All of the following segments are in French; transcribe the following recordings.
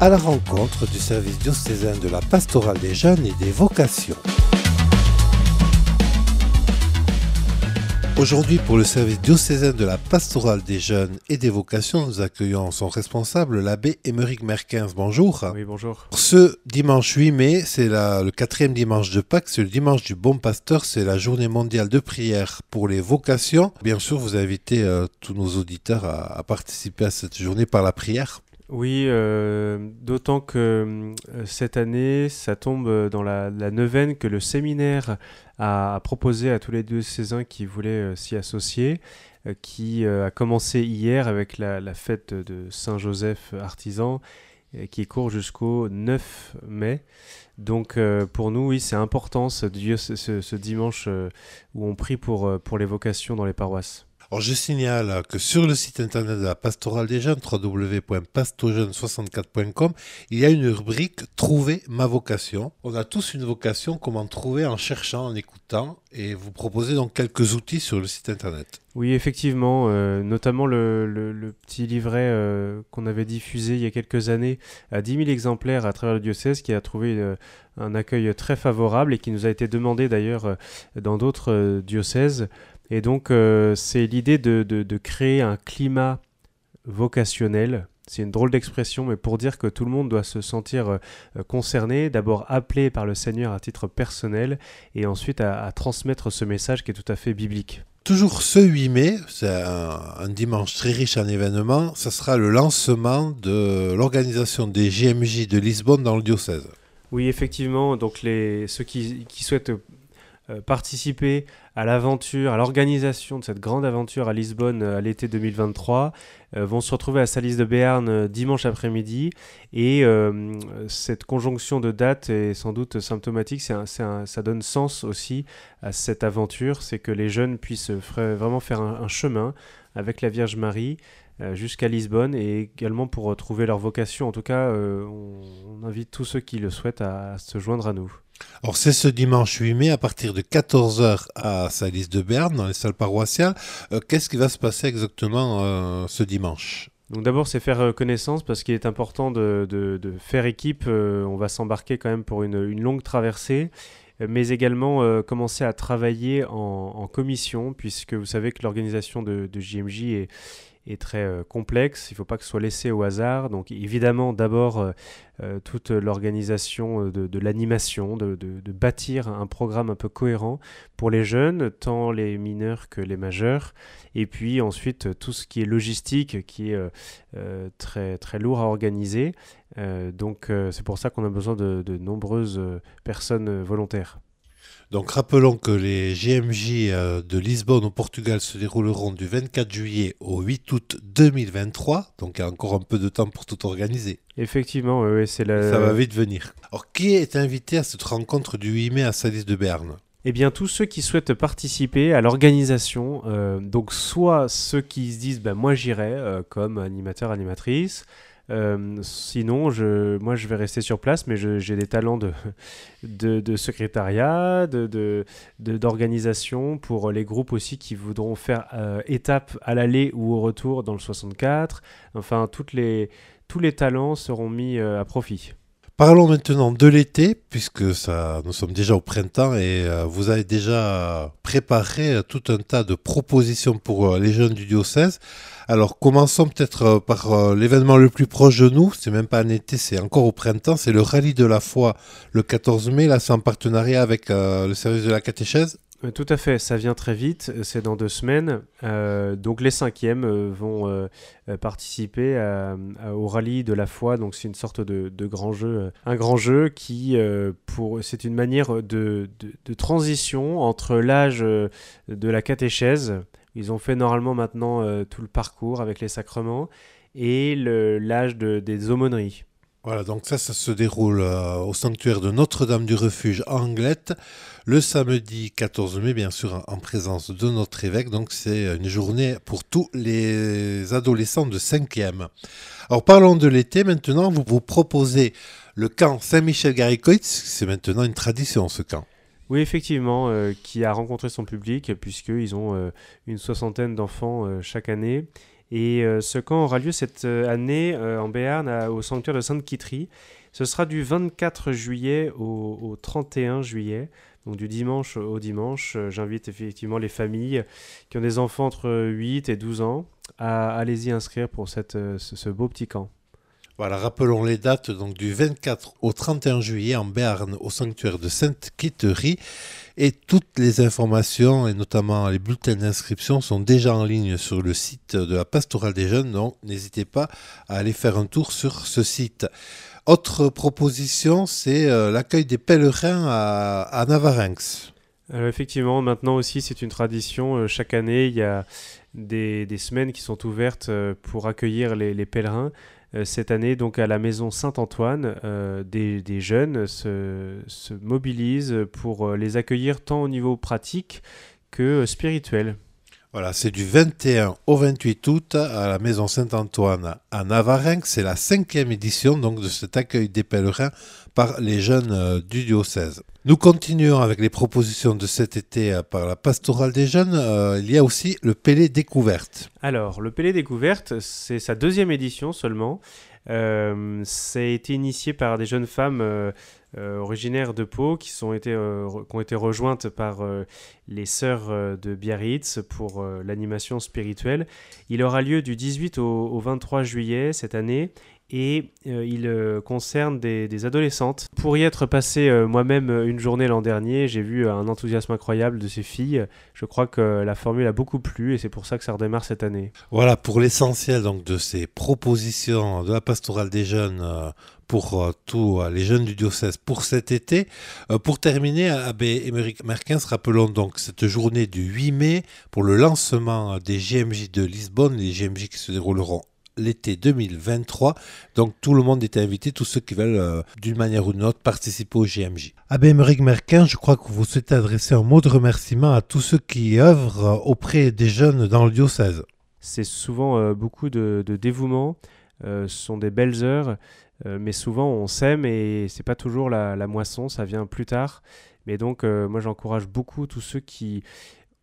à la rencontre du service diocésain de la pastorale des jeunes et des vocations. Aujourd'hui, pour le service diocésain de la pastorale des jeunes et des vocations, nous accueillons son responsable, l'abbé Émeric Merquins. Bonjour. Oui, bonjour. Ce dimanche 8 mai, c'est le quatrième dimanche de Pâques, c'est le dimanche du Bon Pasteur, c'est la journée mondiale de prière pour les vocations. Bien sûr, vous invitez euh, tous nos auditeurs à, participer à cette journée par la prière. Oui, euh, d'autant que euh, cette année, ça tombe dans la, neuvaine que le séminaire a, proposé à tous les deux diocésains qui voulaient euh, s'y associer, qui a commencé hier avec la, fête de Saint-Joseph artisan, qui court jusqu'au 9 mai. Donc pour nous, oui, c'est important ce, ce, dimanche où on prie pour les vocations dans les paroisses. Alors je signale que sur le site internet de la pastorale des jeunes, www.pastojeunes64.com, il y a une rubrique Trouver ma vocation. On a tous une vocation, comment trouver en cherchant, en écoutant, et vous proposez donc quelques outils sur le site internet. Oui, effectivement, euh, notamment le, petit livret euh, qu'on avait diffusé il y a quelques années à 10 000 exemplaires à travers le diocèse, qui a trouvé euh, un accueil très favorable et qui nous a été demandé d'ailleurs dans d'autres diocèses. Et donc, euh, c'est l'idée de, de, créer un climat vocationnel. C'est une drôle d'expression, mais pour dire que tout le monde doit se sentir euh, concerné, d'abord appelé par le Seigneur à titre personnel, et ensuite à, transmettre ce message qui est tout à fait biblique. Toujours ce 8 mai, c'est un, un, dimanche très riche en événements, ce sera le lancement de l'organisation des JMJ de Lisbonne dans le diocèse. Oui, effectivement, donc les, ceux qui, qui souhaitent euh, participer à l'aventure, à l'organisation de cette grande aventure à Lisbonne euh, à l'été 2023, euh, vont se retrouver à Salis de Béarn dimanche après-midi. Et cette conjonction de dates est sans doute symptomatique, ça donne sens aussi à cette aventure, c'est que les jeunes puissent vraiment faire un, chemin avec la Vierge Marie jusqu'à Lisbonne et également pour trouver leur vocation. En tout cas, on, invite tous ceux qui le souhaitent à se joindre à nous. Alors c'est ce dimanche 8 mai à partir de 14h à Salis de Berne dans les salles paroissiales. Euh, qu'est-ce qui va se passer exactement euh, ce dimanche? Donc d'abord c'est faire euh, connaissance parce qu'il est important de, faire équipe. on va s'embarquer quand même pour une, longue traversée mais également commencer à travailler en, commission, puisque vous savez que l'organisation de, de, JMJ est, est très euh, complexe, il ne faut pas que ce soit laissé au hasard. Donc évidemment, d'abord, euh, euh, toute l'organisation de, l'animation, de, bâtir un programme un peu cohérent pour les jeunes, tant les mineurs que les majeurs. Et puis ensuite, tout ce qui est logistique, qui est très, très lourd à organiser. donc c'est pour ça qu'on a besoin de nombreuses personnes volontaires. Donc rappelons que les GMJ euh, de Lisbonne au Portugal se dérouleront du 24 juillet au 8 août 2023. Donc il y a encore un peu de temps pour tout organiser. Effectivement, oui, c'est la... Ça va vite venir. Alors qui est invité à cette rencontre du 8 mai à Salis de Berne? Eh bien, tous ceux qui souhaitent participer à l'organisation, euh, donc soit ceux qui se disent, ben, moi j'irai euh, comme animateur, animatrice, sinon, je, moi, je vais rester sur place, mais j'ai des talents de, de, secrétariat, d'organisation de, pour les groupes aussi qui voudront faire euh, étape à l'aller ou au retour dans le 64. Enfin, toutes les, tous les talents seront mis euh, à profit. Parlons maintenant de l'été, puisque nous sommes déjà au printemps et vous avez déjà préparé tout un tas de propositions pour les jeunes du diocèse. Alors commençons peut-être euh, par euh, l'événement le plus proche de nous, c'est même pas un été, c'est encore au printemps, c'est le rallye de la foi le 14 mai, là c'est en partenariat avec euh, le service de la catéchèse. Tout à fait, ça vient très vite, c'est dans deux semaines. donc les cinquièmes vont participer au rallye de la foi, donc c'est une sorte de, grand jeu, un grand jeu qui, pour, c'est une manière de, de transition entre l'âge de la catéchèse, ils ont fait normalement maintenant euh, tout le parcours avec les sacrements et l'âge des aumôneries. Voilà, donc ça, ça se déroule euh, au sanctuaire de Notre-Dame du Refuge à Anglette, le samedi 14 mai, bien sûr, en présence de notre évêque. Donc c'est une journée pour tous les adolescents de 5e. Alors parlons de l'été maintenant. Vous vous proposez le camp Saint-Michel-Garicoitz. C'est maintenant une tradition, ce camp. Oui, effectivement, euh, qui a rencontré son public, puisqu'ils ont euh, une soixantaine d'enfants chaque année. Et ce camp aura lieu cette année en Béarn au sanctuaire de Sainte-Quitterie. Ce sera du 24 juillet au, 31 juillet. Donc du dimanche au dimanche, j'invite effectivement les familles qui ont des enfants entre 8 et 12 ans à allez-y inscrire pour cette, ce beau petit camp. Voilà, rappelons les dates donc du 24 au 31 juillet en Béarn au sanctuaire de Sainte-Quitterie et toutes les informations et notamment les bulletins d'inscription sont déjà en ligne sur le site de la pastorale des jeunes donc n'hésitez pas à aller faire un tour sur ce site. Autre proposition, c'est euh, l'accueil des pèlerins à, à Navarinx. effectivement, maintenant aussi, c'est une tradition. Euh, chaque année, il y a des, semaines qui sont ouvertes euh, pour accueillir les pèlerins. Euh, cette année, donc à la maison Saint-Antoine, euh, des, jeunes se, mobilisent pour euh, les accueillir tant au niveau pratique que spirituel. Voilà, c'est du 21 au 28 août à la Maison Saint-Antoine à Navarinx. C'est la cinquième édition donc de cet accueil des pèlerins par les jeunes du diocèse. Nous continuons avec les propositions de cet été par la pastorale des jeunes. il y a aussi le Pélé Découverte. Alors, le Pélé Découverte, c'est sa deuxième édition seulement. Euh, ça a été initié par des jeunes femmes euh, euh, originaires de Pau qui, été, qui ont été rejointes par les sœurs de Biarritz pour l'animation spirituelle. Il aura lieu du 18 au 23 juillet cette année et euh, il euh, concerne des, adolescentes. Pour y être passé euh, moi-même une journée l'an dernier, j'ai vu un enthousiasme incroyable de ces filles. Je crois que la formule a beaucoup plu et c'est pour ça que ça redémarre cette année. Voilà pour l'essentiel donc de ces propositions de la pastorale des jeunes pour tous les jeunes du diocèse pour cet été. pour terminer, Abbé Émeric Merkins, rappelons donc cette journée du 8 mai pour le lancement des GMJ de Lisbonne, les GMJ qui se dérouleront l'été 2023. Donc tout le monde est invité, tous ceux qui veulent euh, d'une manière ou d'une autre participer au GMJ. Abbé Emmerich Merquin, je crois que vous souhaitez adresser un mot de remerciement à tous ceux qui œuvrent euh, auprès des jeunes dans le diocèse. C'est souvent euh, beaucoup de, dévouement, ce sont des belles heures, mais souvent on s'aime et c'est pas toujours la, moisson, ça vient plus tard. Mais donc moi j'encourage beaucoup tous ceux qui,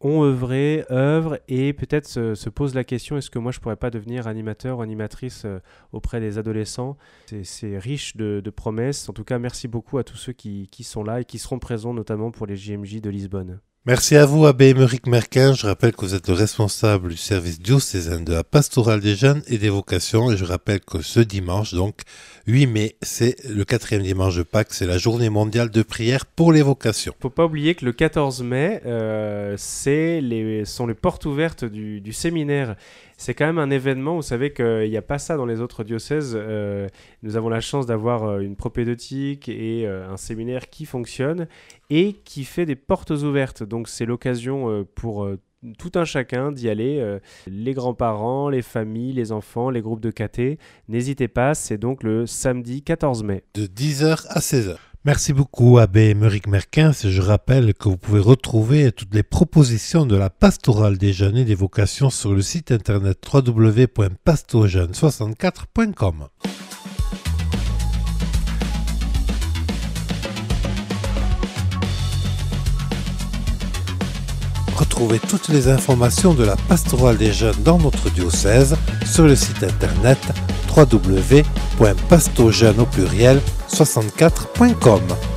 ont œuvré, œuvrent et peut-être se, se posent la question est-ce que moi je pourrais pas devenir animateur ou animatrice euh, auprès des adolescents? C'est riche de, promesses. En tout cas, merci beaucoup à tous ceux qui, qui sont là et qui seront présents notamment pour les JMJ de Lisbonne. Merci à vous, Abbé Émeric Merquin. Je rappelle que vous êtes le responsable du service diocésain de la pastorale des jeunes et des vocations. Et je rappelle que ce dimanche, donc 8 mai, c'est le quatrième dimanche de Pâques, c'est la journée mondiale de prière pour les vocations. Faut pas oublier que le 14 mai, euh, les, sont les portes ouvertes du séminaire c'est quand même un événement. Vous savez qu'il n'y a pas ça dans les autres diocèses. Euh, nous avons la chance d'avoir euh, une propédeutique et euh, un séminaire qui fonctionne et qui fait des portes ouvertes. Donc c'est l'occasion pour tout un chacun d'y aller, les grands-parents, les familles, les enfants, les groupes de caté. N'hésitez pas, c'est donc le samedi 14 mai. De 10h à 16h. Merci beaucoup, Abbé Émeric Merquins. Je rappelle que vous pouvez retrouver toutes les propositions de la pastorale des jeunes et des vocations sur le site internet www.pastorjeunes64.com. Retrouvez toutes les informations de la pastorale des jeunes dans notre diocèse sur le site internet pluriel 64.com.